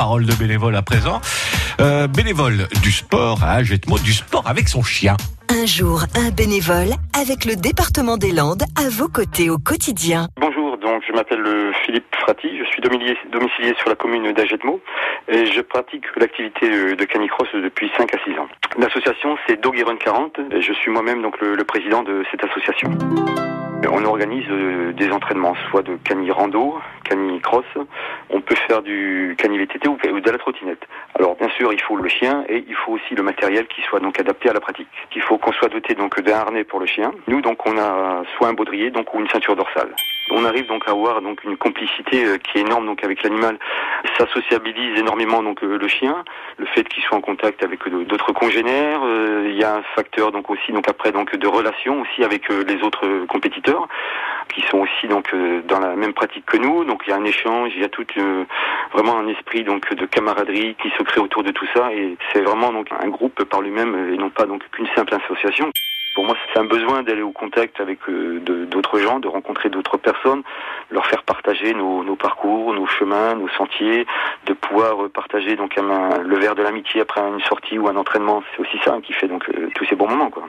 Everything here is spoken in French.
parole de bénévole à présent. Euh, bénévole du sport à Jetmo, du sport avec son chien. Un jour, un bénévole avec le département des Landes à vos côtés au quotidien. Bonjour, donc je m'appelle euh, Philippe Frati, je suis domicilié, domicilié sur la commune d'Agetmo et je pratique l'activité de canicross depuis 5 à 6 ans. L'association c'est Dog Run 40 et je suis moi-même donc le, le président de cette association. On organise euh, des entraînements, soit de cani rando, cani cross. On peut faire du cani VTT ou de la trottinette. Alors bien sûr, il faut le chien et il faut aussi le matériel qui soit donc adapté à la pratique. Il faut qu'on soit doté donc d'un harnais pour le chien. Nous donc on a soit un baudrier donc ou une ceinture dorsale. On arrive donc à avoir donc une complicité euh, qui est énorme donc avec l'animal. Ça sociabilise énormément donc euh, le chien, le fait qu'il soit en contact avec d'autres congénères. Il y a un facteur donc aussi donc après donc de relation aussi avec les autres compétiteurs qui sont aussi donc euh, dans la même pratique que nous. Donc il y a un échange, il y a tout euh, vraiment un esprit donc de camaraderie qui se crée autour de tout ça et c'est vraiment donc un groupe par lui-même et non pas donc qu'une simple association. Pour moi, c'est un besoin d'aller au contact avec euh, d'autres gens, de rencontrer d'autres personnes, leur faire partager nos, parcours, nos chemins, nos sentiers, de pouvoir partager donc le verre de l'amitié après une sortie ou un entraînement. C'est aussi ça qui fait donc tous ces bons moments, quoi